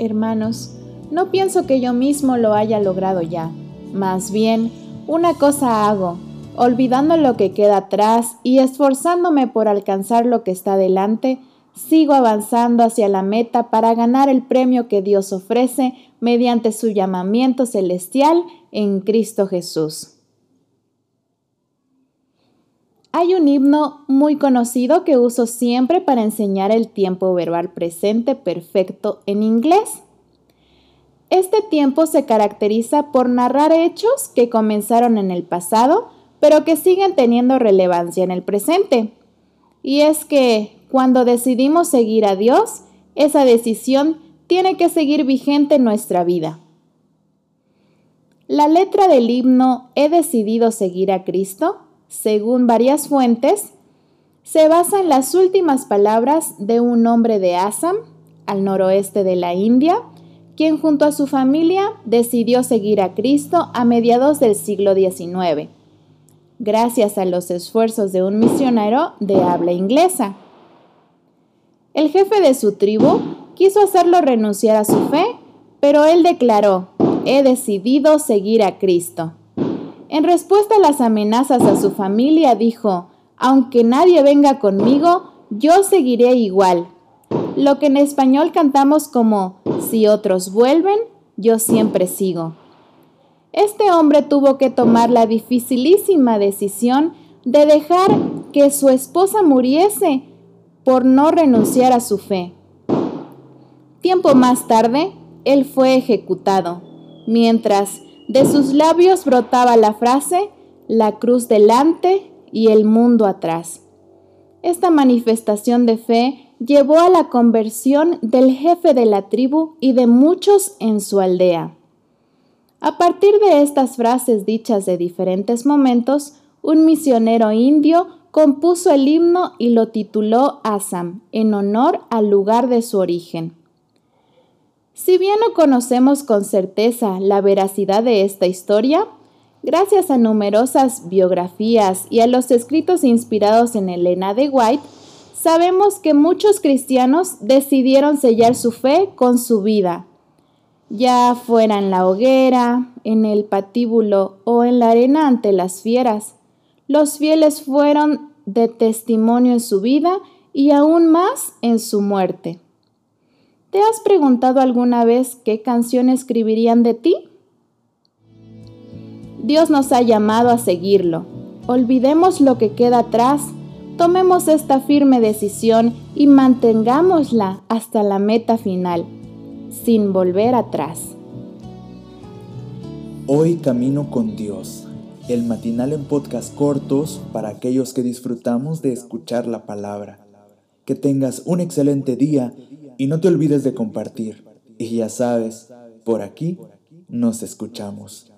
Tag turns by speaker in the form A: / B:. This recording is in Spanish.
A: Hermanos, no pienso que yo mismo lo haya logrado ya. Más bien, una cosa hago, olvidando lo que queda atrás y esforzándome por alcanzar lo que está delante, sigo avanzando hacia la meta para ganar el premio que Dios ofrece mediante su llamamiento celestial en Cristo Jesús. Hay un himno muy conocido que uso siempre para enseñar el tiempo verbal presente perfecto en inglés. Este tiempo se caracteriza por narrar hechos que comenzaron en el pasado, pero que siguen teniendo relevancia en el presente. Y es que cuando decidimos seguir a Dios, esa decisión tiene que seguir vigente en nuestra vida. La letra del himno He decidido seguir a Cristo, según varias fuentes, se basa en las últimas palabras de un hombre de Assam, al noroeste de la India, quien junto a su familia decidió seguir a Cristo a mediados del siglo XIX, gracias a los esfuerzos de un misionero de habla inglesa. El jefe de su tribu quiso hacerlo renunciar a su fe, pero él declaró, he decidido seguir a Cristo. En respuesta a las amenazas a su familia, dijo, aunque nadie venga conmigo, yo seguiré igual. Lo que en español cantamos como, si otros vuelven, yo siempre sigo. Este hombre tuvo que tomar la dificilísima decisión de dejar que su esposa muriese por no renunciar a su fe. Tiempo más tarde, él fue ejecutado, mientras de sus labios brotaba la frase, la cruz delante y el mundo atrás. Esta manifestación de fe llevó a la conversión del jefe de la tribu y de muchos en su aldea. A partir de estas frases dichas de diferentes momentos, un misionero indio compuso el himno y lo tituló Assam, en honor al lugar de su origen. Si bien no conocemos con certeza la veracidad de esta historia, gracias a numerosas biografías y a los escritos inspirados en Elena de White, sabemos que muchos cristianos decidieron sellar su fe con su vida, ya fuera en la hoguera, en el patíbulo o en la arena ante las fieras. Los fieles fueron de testimonio en su vida y aún más en su muerte. ¿Te has preguntado alguna vez qué canción escribirían de ti? Dios nos ha llamado a seguirlo. Olvidemos lo que queda atrás, tomemos esta firme decisión y mantengámosla hasta la meta final, sin volver atrás.
B: Hoy camino con Dios el matinal en podcast cortos para aquellos que disfrutamos de escuchar la palabra. Que tengas un excelente día y no te olvides de compartir. Y ya sabes, por aquí nos escuchamos.